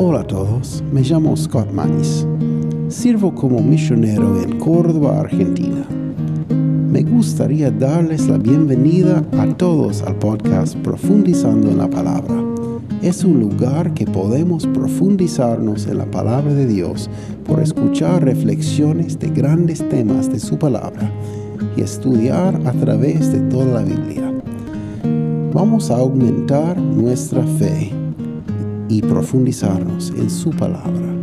Hola a todos, me llamo Scott Mais. Sirvo como misionero en Córdoba, Argentina. Me gustaría darles la bienvenida a todos al podcast Profundizando en la Palabra. Es un lugar que podemos profundizarnos en la palabra de Dios por escuchar reflexiones de grandes temas de su palabra y estudiar a través de toda la Biblia. Vamos a aumentar nuestra fe y profundizarnos en su palabra.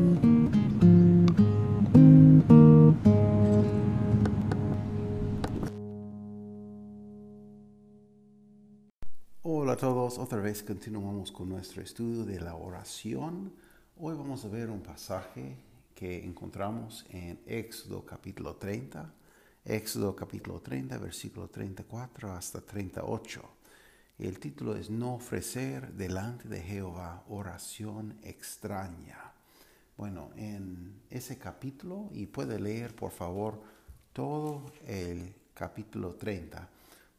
Hola a todos, otra vez continuamos con nuestro estudio de la oración. Hoy vamos a ver un pasaje que encontramos en Éxodo capítulo 30, Éxodo capítulo 30, versículo 34 hasta 38. El título es No ofrecer delante de Jehová oración extraña. Bueno, en ese capítulo, y puede leer por favor todo el capítulo 30,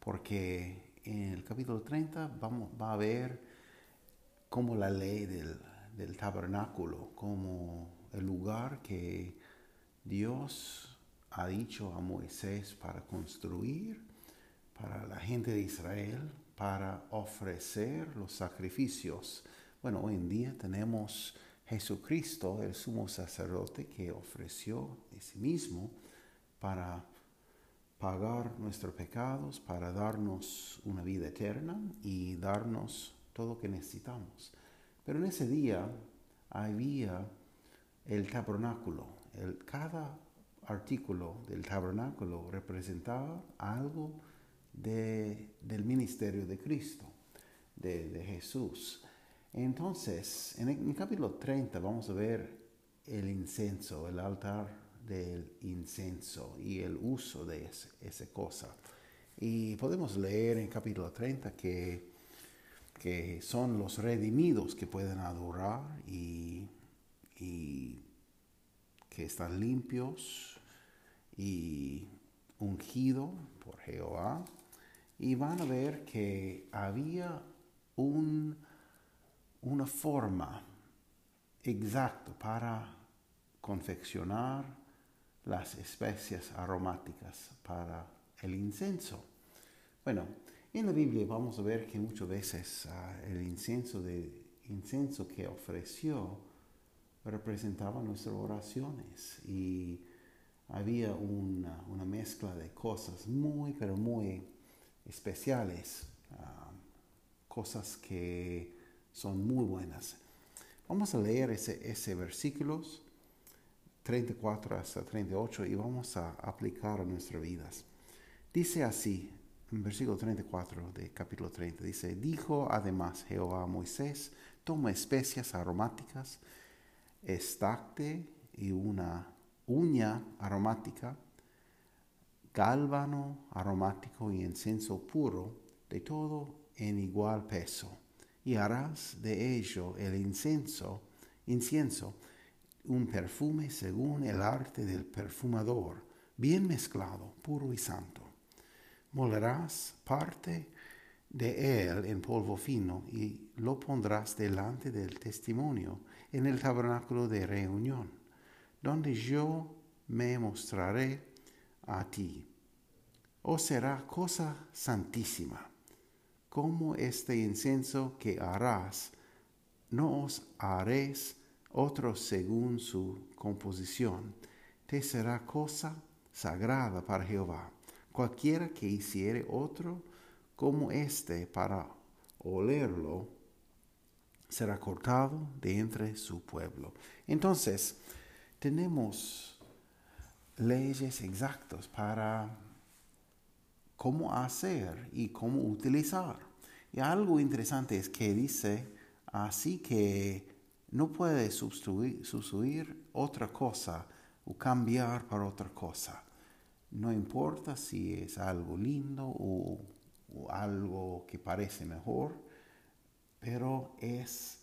porque en el capítulo 30 vamos, va a ver como la ley del, del tabernáculo, como el lugar que Dios ha dicho a Moisés para construir para la gente de Israel, para ofrecer los sacrificios. Bueno, hoy en día tenemos Jesucristo, el sumo sacerdote, que ofreció de sí mismo para pagar nuestros pecados, para darnos una vida eterna y darnos todo lo que necesitamos. Pero en ese día había el tabernáculo. Cada artículo del tabernáculo representaba algo del ministerio de Cristo, de, Jesús. Entonces, en el, capítulo 30 vamos a ver el incenso, el altar del incenso y el uso de esa cosa. Y podemos leer en capítulo 30 que, que son los redimidos que pueden adorar y, y que están limpios y ungidos por Jehová y van a ver que había un, una forma exacta para confeccionar las especias aromáticas para el incenso. Bueno, en la Biblia vamos a ver que muchas veces ah, el incenso, de, incenso que ofreció representaba nuestras oraciones y había una, una mezcla de cosas muy, pero muy especiales, ah, cosas que son muy buenas. Vamos a leer ese, ese versículos 34 hasta 38 y vamos a aplicar a nuestras vidas. Dice así, en versículo 34 de capítulo 30, dice, dijo además Jehová a Moisés, toma especias aromáticas, estacte y una uña aromática, gálbano aromático y incienso puro, de todo en igual peso, y harás de ello el incienso, incienso, un perfume según el arte del perfumador, bien mezclado, puro y santo. Molerás parte de él en polvo fino y lo pondrás delante del testimonio en el tabernáculo de reunión, donde yo me mostraré a ti. O será cosa santísima, como este incienso que harás, no os haréis otro según su composición, te será cosa sagrada para Jehová. Cualquiera que hiciere otro como este para olerlo, será cortado de entre su pueblo. Entonces, tenemos leyes exactas para cómo hacer y cómo utilizar. Y algo interesante es que dice así que no puede sustituir, otra cosa o cambiar para otra cosa. No importa si es algo lindo o algo que parece mejor, pero es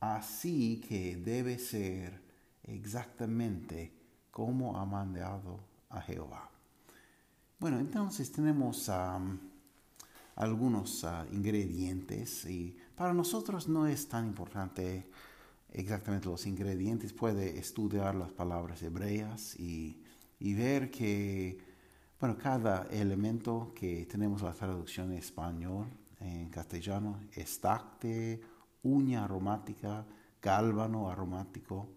así que debe ser exactamente como ha mandado a Jehová. Bueno, entonces tenemos algunos ah, ingredientes y para nosotros no es tan importante exactamente los ingredientes, puede estudiar las palabras hebreas y, ver que, bueno, cada elemento que tenemos la traducción en español, en castellano, estacte, uña aromática, gálvano aromático,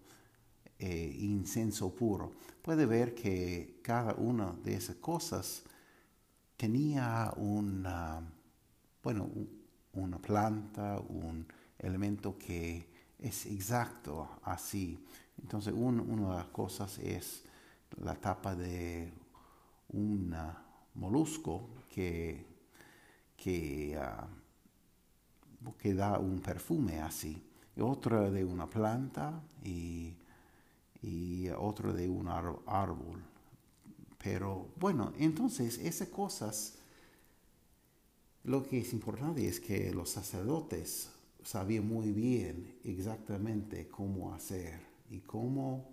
eh, incenso puro. Puede ver que cada una de esas cosas tenía una, bueno, una planta, un elemento que es exacto así. Entonces, una de las cosas es la tapa de un molusco que, ah, que da un perfume así. Otra de una planta y otro de un árbol. Pero bueno, entonces esas cosas, lo que es importante es que los sacerdotes sabía muy bien exactamente cómo hacer y cómo,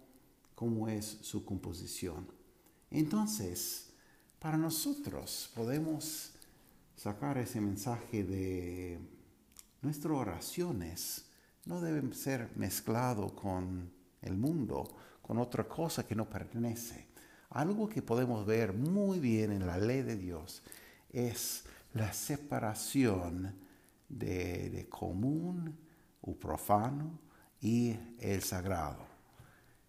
cómo es su composición. Entonces, para nosotros podemos sacar ese mensaje de nuestras oraciones no deben ser mezclado con el mundo, con otra cosa que no pertenece. Algo que podemos ver muy bien en la ley de Dios es la separación de, común o profano y el sagrado.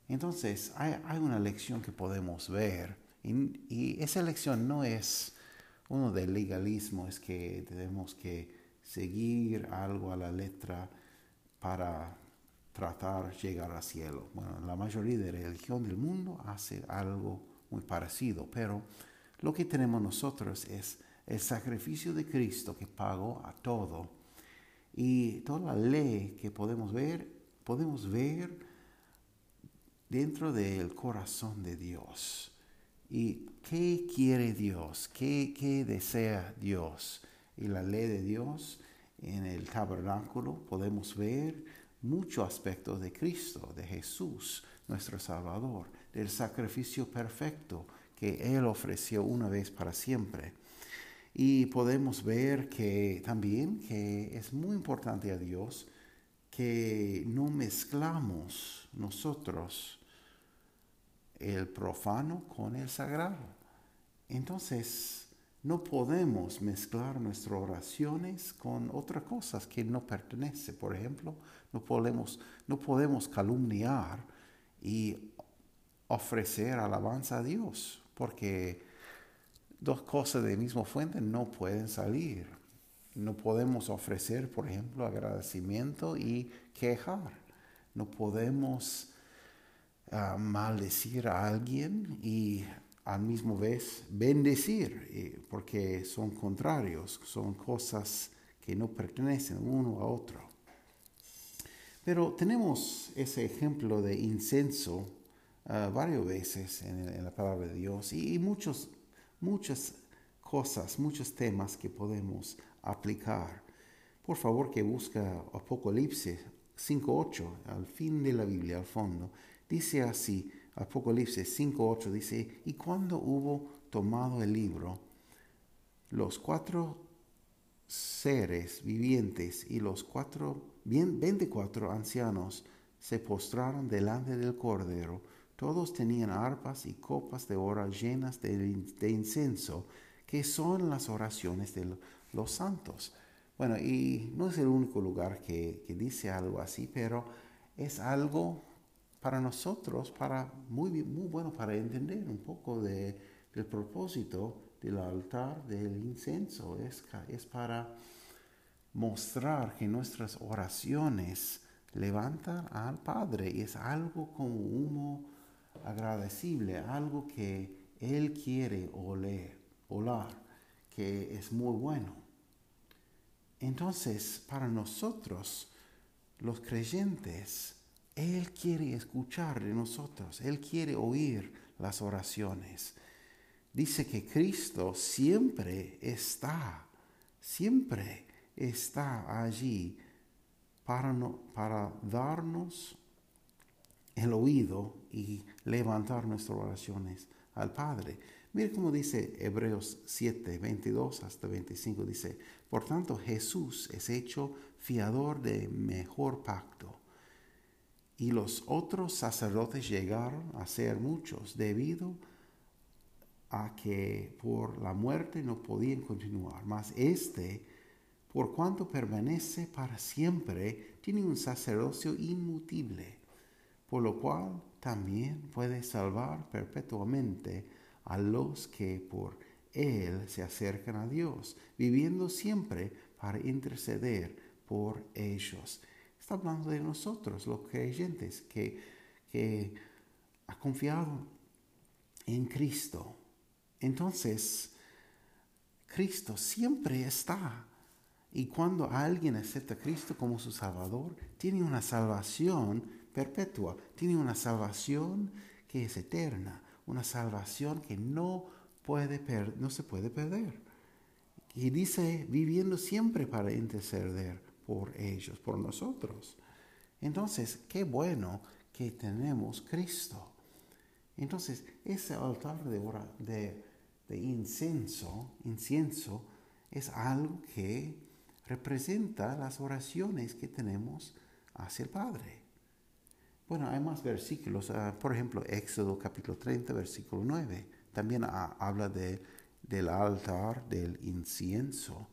Entonces, hay, una lección que podemos ver y, esa lección no es uno del legalismo, es que tenemos que seguir algo a la letra para tratar llegar al cielo. Bueno, la mayoría de religión del mundo hace algo muy parecido, pero lo que tenemos nosotros es el sacrificio de Cristo que pagó a todo. Y toda la ley que podemos ver, podemos ver dentro del corazón de Dios. ¿Y qué quiere Dios? ¿Qué, qué desea Dios? Y la ley de Dios en el tabernáculo podemos ver muchos aspectos de Cristo, de Jesús, nuestro Salvador, del sacrificio perfecto que Él ofreció una vez para siempre. Y podemos ver que también que es muy importante a Dios que no mezclamos nosotros el profano con el sagrado. Entonces, no podemos mezclar nuestras oraciones con otras cosas que no pertenecen. Por ejemplo, no podemos, no podemos calumniar y ofrecer alabanza a Dios, porque dos cosas de misma fuente no pueden salir. No podemos ofrecer, por ejemplo, agradecimiento y quejar. No podemos ah, maldecir a alguien y al mismo vez bendecir, eh, porque son contrarios, son cosas que no pertenecen uno a otro. Pero tenemos ese ejemplo de incenso ah, varias veces en, la palabra de Dios y muchos muchas cosas, muchos temas que podemos aplicar. Por favor que busca Apocalipsis 5.8 al fin de la Biblia, al fondo. Dice así, Apocalipsis 5.8 dice, y cuando hubo tomado el libro, los cuatro seres vivientes y los cuatro, 24 ancianos se postraron delante del Cordero todos tenían arpas y copas de oro llenas de, incenso, que son las oraciones de los santos. Bueno, y no es el único lugar que, dice algo así, pero es algo para nosotros, para muy, muy bueno para entender un poco del propósito del altar del incenso. Es, es para mostrar que nuestras oraciones levantan al Padre y es algo como humo agradecible, algo que Él quiere oler, olar, que es muy bueno. Entonces, para nosotros, los creyentes, Él quiere escuchar de nosotros, Él quiere oír las oraciones. Dice que Cristo siempre está, siempre está allí para, para darnos el oído y levantar nuestras oraciones al Padre. Mire cómo dice Hebreos 7, 22 hasta 25. Dice, por tanto Jesús es hecho fiador de mejor pacto, Y los otros sacerdotes llegaron a ser muchos debido a que por la muerte no podían continuar. Mas este, por cuanto permanece para siempre, tiene un sacerdocio inmutible, por lo cual también puede salvar perpetuamente a los que por él se acercan a Dios, viviendo siempre para interceder por ellos. Está hablando de nosotros, los creyentes, que, que ha confiado en Cristo. Entonces, Cristo siempre está. Y cuando alguien acepta a Cristo como su Salvador, tiene una salvación perpetua, tiene una salvación que es eterna, una salvación que no, puede no se puede perder. Y dice, viviendo siempre para interceder por ellos, por nosotros. Entonces, qué bueno que tenemos Cristo. Entonces, ese altar de, de, de incienso, incienso es algo que representa las oraciones que tenemos hacia el Padre. Bueno, hay más versículos, ah, por ejemplo, Éxodo capítulo 30, versículo 9, también habla de, del altar del incienso.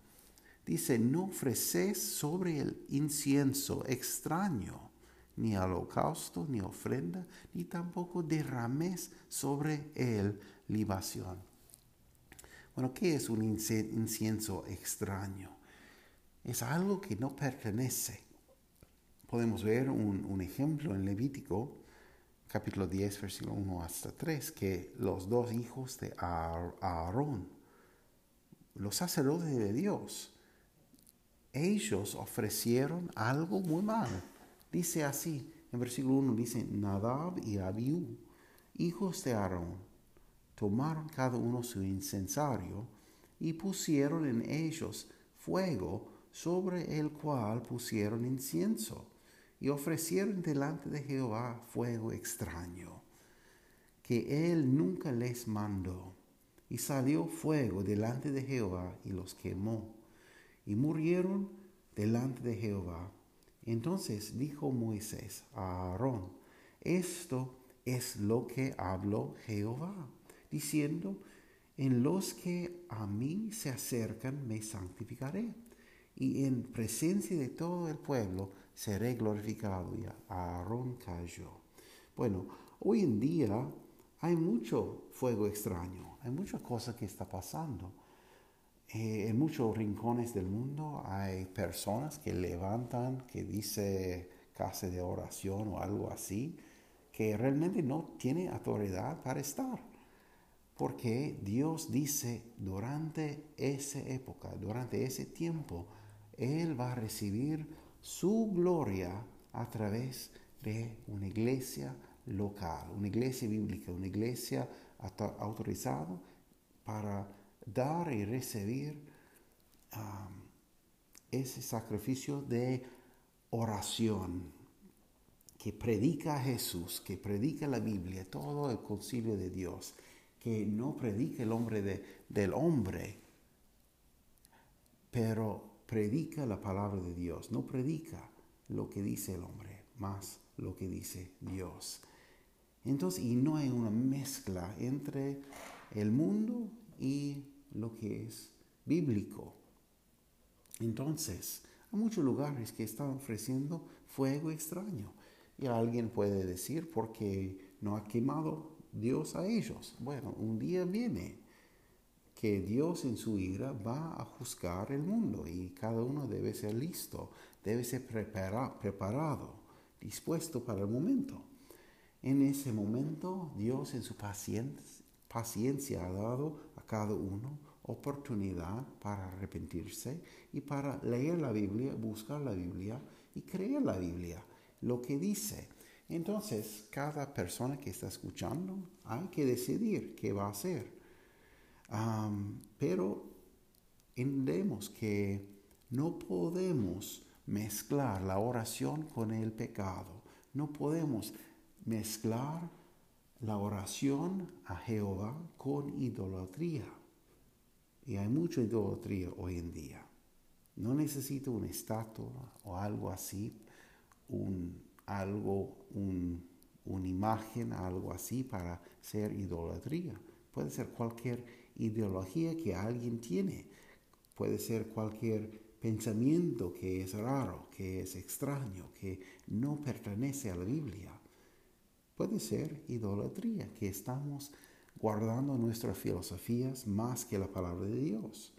Dice, no ofreces sobre el incienso extraño, ni holocausto, ni ofrenda, ni tampoco derrames sobre él libación. Bueno, ¿qué es un incienso extraño? Es algo que no pertenece. Podemos ver un, ejemplo en Levítico, capítulo 10, versículo 1 hasta 3, que los dos hijos de Aarón, los sacerdotes de Dios, ellos ofrecieron algo muy mal. Dice así, en versículo 1 dice, Nadab y Abiú, hijos de Aarón, tomaron cada uno su incensario y pusieron en ellos fuego sobre el cual pusieron incienso y ofrecieron delante de Jehová fuego extraño, que él nunca les mandó. Y salió fuego delante de Jehová y los quemó y murieron delante de Jehová. Entonces dijo Moisés a Aarón, esto es lo que habló Jehová, diciendo, en los que a mí se acercan me santificaré, y en presencia de todo el pueblo seré glorificado. Y Aarón cayó. Bueno, hoy en día hay mucho fuego extraño, hay muchas cosas que está pasando. Eh, en muchos rincones del mundo hay personas que levantan, que dice casa de oración o algo así, que realmente no tiene autoridad para estar. Porque Dios dice, durante esa época, durante ese tiempo, Él va a recibir su gloria a través de una iglesia local, una iglesia bíblica, una iglesia autorizada para dar y recibir ese sacrificio de oración que predica a Jesús, que predica la Biblia, todo el concilio de Dios, que no predica el hombre del hombre, pero predica la palabra de Dios, no predica lo que dice el hombre, más lo que dice Dios. Entonces, y no hay una mezcla entre el mundo y lo que es bíblico. Entonces, hay muchos lugares que están ofreciendo fuego extraño. Y alguien puede decir, porque no ha quemado Dios a ellos. Bueno, un día viene que Dios en su ira va a juzgar el mundo y cada uno debe ser listo, debe ser preparado, dispuesto para el momento. En ese momento, Dios en su paciencia ha dado a cada uno oportunidad para arrepentirse y para leer la Biblia, buscar la Biblia y creer la Biblia, lo que dice. Entonces, cada persona que está escuchando hay que decidir qué va a hacer. pero entendemos que no podemos mezclar la oración con el pecado. No podemos mezclar la oración a Jehová con idolatría. Y hay mucha idolatría hoy en día. No necesito una estatua o algo así, un algo, una imagen, algo así para ser idolatría. Puede ser cualquier ideología que alguien tiene. Puede ser cualquier pensamiento que es raro, que es extraño, que no pertenece a la Biblia. Puede ser idolatría, que estamos guardando nuestras filosofías más que la palabra de Dios.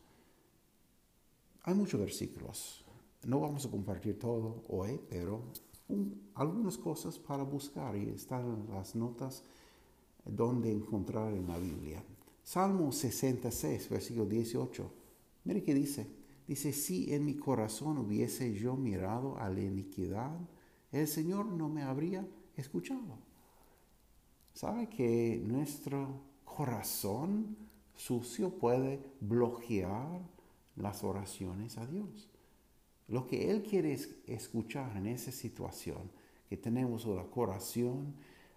Hay muchos versículos. No vamos a compartir todo hoy, pero algunas cosas para buscar y están en las notas donde encontrar en la Biblia. Salmo 66, versículo 18. Mire qué dice. Dice, si en mi corazón hubiese yo mirado a la iniquidad, el Señor no me habría escuchado. ¿Sabe que nuestro corazón sucio puede bloquear las oraciones a Dios? Lo que Él quiere escuchar en esa situación, que tenemos una corazón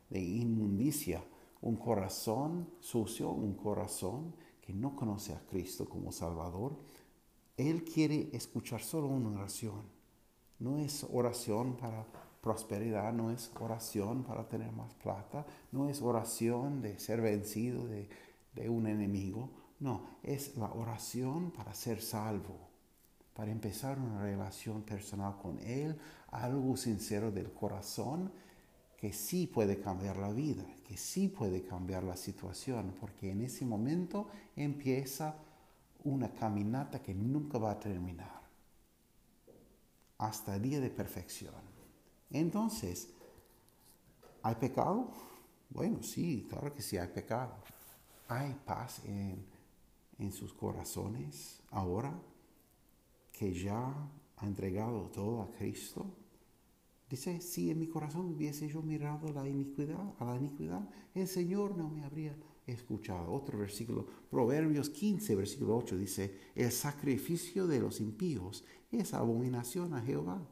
de inmundicia, un corazón sucio, un corazón que no conoce a Cristo como Salvador, Él quiere escuchar solo una oración. No es oración para prosperidad, no es oración para tener más plata, no es oración de ser vencido de, de un enemigo, no, es la oración para ser salvo, para empezar una relación personal con Él, algo sincero del corazón que sí puede cambiar la vida, que sí puede cambiar la situación, porque en ese momento empieza una caminata que nunca va a terminar, hasta el día de perfección. Entonces, ¿hay pecado? Bueno, sí, claro que sí hay pecado. ¿Hay paz en, en sus corazones ahora que ya ha entregado todo a Cristo? Dice, si en mi corazón hubiese yo mirado la iniquidad, a la iniquidad, el Señor no me habría escuchado. Otro versículo, Proverbios 15, versículo 8, dice, el sacrificio de los impíos es abominación a Jehová,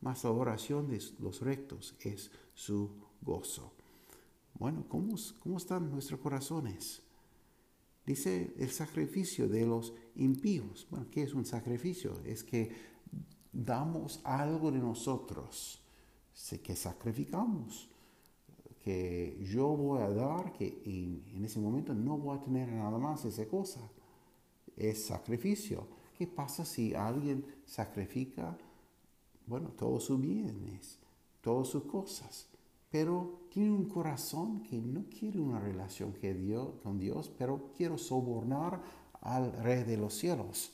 mas la oración de los rectos es su gozo. Bueno, ¿cómo, cómo están nuestros corazones? Dice el sacrificio de los impíos. Bueno, ¿qué es un sacrificio? Es que damos algo de nosotros que sacrificamos, que yo voy a dar, que en, ese momento no voy a tener nada más esa cosa. Es sacrificio. ¿Qué pasa si alguien sacrifica, bueno, todos sus bienes, todas sus cosas, pero tiene un corazón que no quiere una relación con Dios, pero quiere sobornar al Rey de los cielos?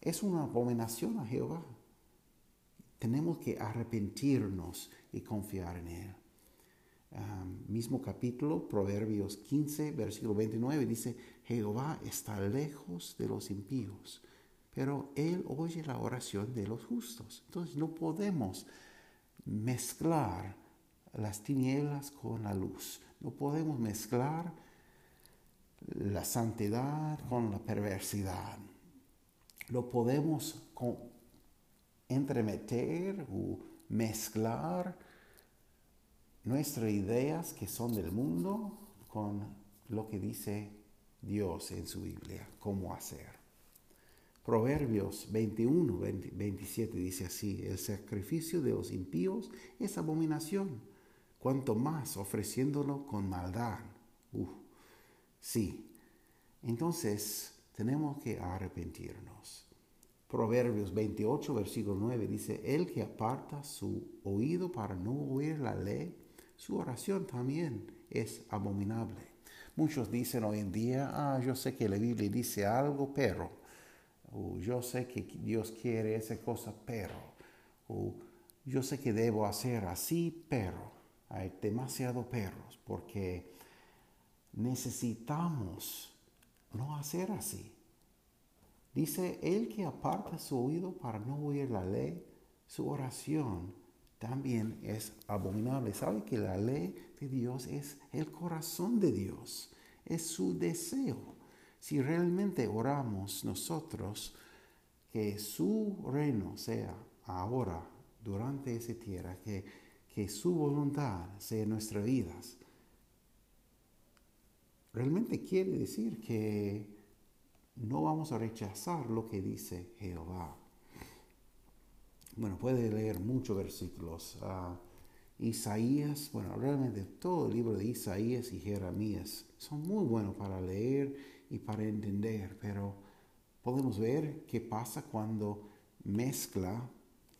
Es una abominación a Jehová. Tenemos que arrepentirnos y confiar en Él. mismo capítulo, Proverbios 15, versículo 29, dice, Jehová está lejos de los impíos, pero Él oye la oración de los justos. Entonces no podemos mezclar las tinieblas con la luz. No podemos mezclar la santidad con la perversidad. Lo podemos entremeter o mezclar nuestras ideas que son del mundo con lo que dice Dios en su Biblia, cómo hacer. Proverbios 21, 27 dice así, el sacrificio de los impíos es abominación, cuanto más ofreciéndolo con maldad. sí, entonces tenemos que arrepentirnos. Proverbios 28, versículo 9 dice, el que aparta su oído para no oír la ley, su oración también es abominable. Muchos dicen hoy en día, ah, yo sé que la Biblia dice algo, pero, o yo sé que Dios quiere esa cosa, pero, o yo sé que debo hacer así, pero, hay demasiados perros porque necesitamos no hacer así. Dice, el que aparta su oído para no oír la ley, su oración también es abominable. ¿Sabe que la ley de Dios es el corazón de Dios? Es su deseo. Si realmente oramos nosotros, que su reino sea ahora, durante esa tierra, que, que su voluntad sea en nuestras vidas, realmente quiere decir que no vamos a rechazar lo que dice Jehová. Bueno, puede leer muchos versículos. Ah, Isaías, bueno, realmente todo el libro de Isaías y Jeremías son muy buenos para leer y para entender, pero podemos ver qué pasa cuando mezcla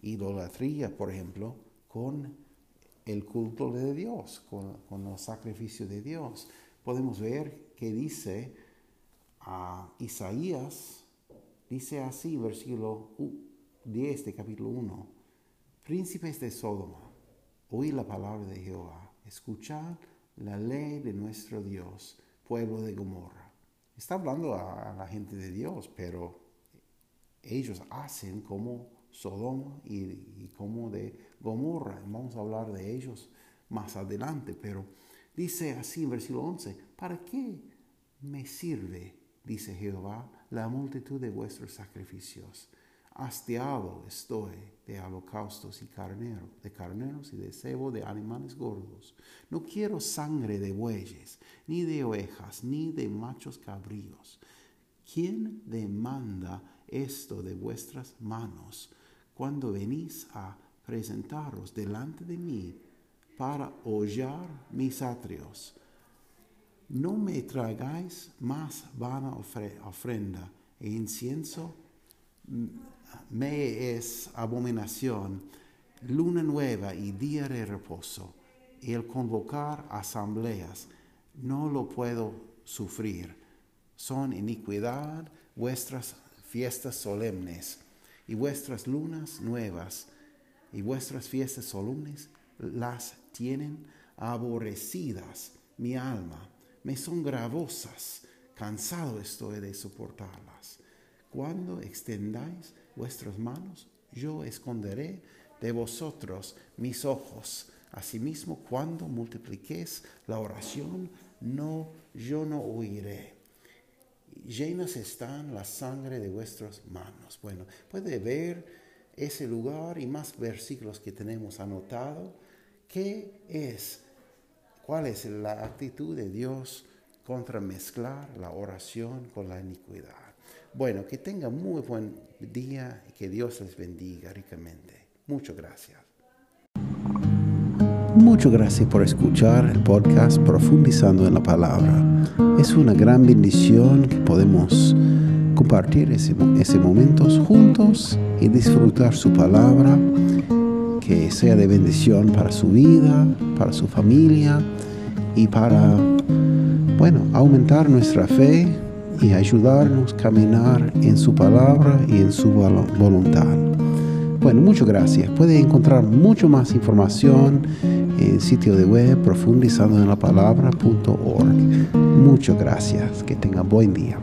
idolatría, por ejemplo, con el culto de Dios, con, con los sacrificios de Dios. Podemos ver que dice Isaías, dice así, versículo 10 de capítulo 1, príncipes de Sodoma Oí la palabra de Jehová, escuchad la ley de nuestro Dios, pueblo de Gomorra. Está hablando a, la gente de Dios, pero ellos hacen como Sodoma y, como de Gomorra. Vamos a hablar de ellos más adelante, pero dice así en versículo 11, ¿para qué me sirve, dice Jehová, la multitud de vuestros sacrificios? Hastiado estoy de holocaustos y carneros, de carneros y de cebo de animales gordos. No quiero sangre de bueyes, ni de ovejas, ni de machos cabríos. ¿Quién demanda esto de vuestras manos cuando venís a presentaros delante de mí para hollar mis atrios? No me traigáis más vana ofrenda e incienso me es abominación luna nueva y día de reposo, y el convocar asambleas no lo puedo sufrir. Son iniquidad vuestras fiestas solemnes y vuestras lunas nuevas y vuestras fiestas solemnes las tienen aborrecidas mi alma. Me son gravosas, cansado estoy de soportarlas. Cuando extendáis vuestras manos, yo esconderé de vosotros mis ojos. Asimismo, cuando multipliquéis la oración, no, yo no oiré. Llenas están la sangre de vuestras manos. Bueno, puede ver ese lugar y más versículos que tenemos anotado. ¿Qué es? ¿Cuál es la actitud de Dios contra mezclar la oración con la iniquidad? Bueno, que tengan muy buen día y que Dios les bendiga ricamente. Muchas gracias. Muchas gracias por escuchar el podcast Profundizando en la Palabra. Es una gran bendición que podemos compartir ese, ese momentos juntos y disfrutar su palabra, que sea de bendición para su vida, para su familia y para, bueno, aumentar nuestra fe y ayudarnos a caminar en su palabra y en su voluntad. Bueno, muchas gracias. Puede encontrar mucho más información en el sitio de web profundizando en la palabra.org. Muchas gracias. Que tenga buen día.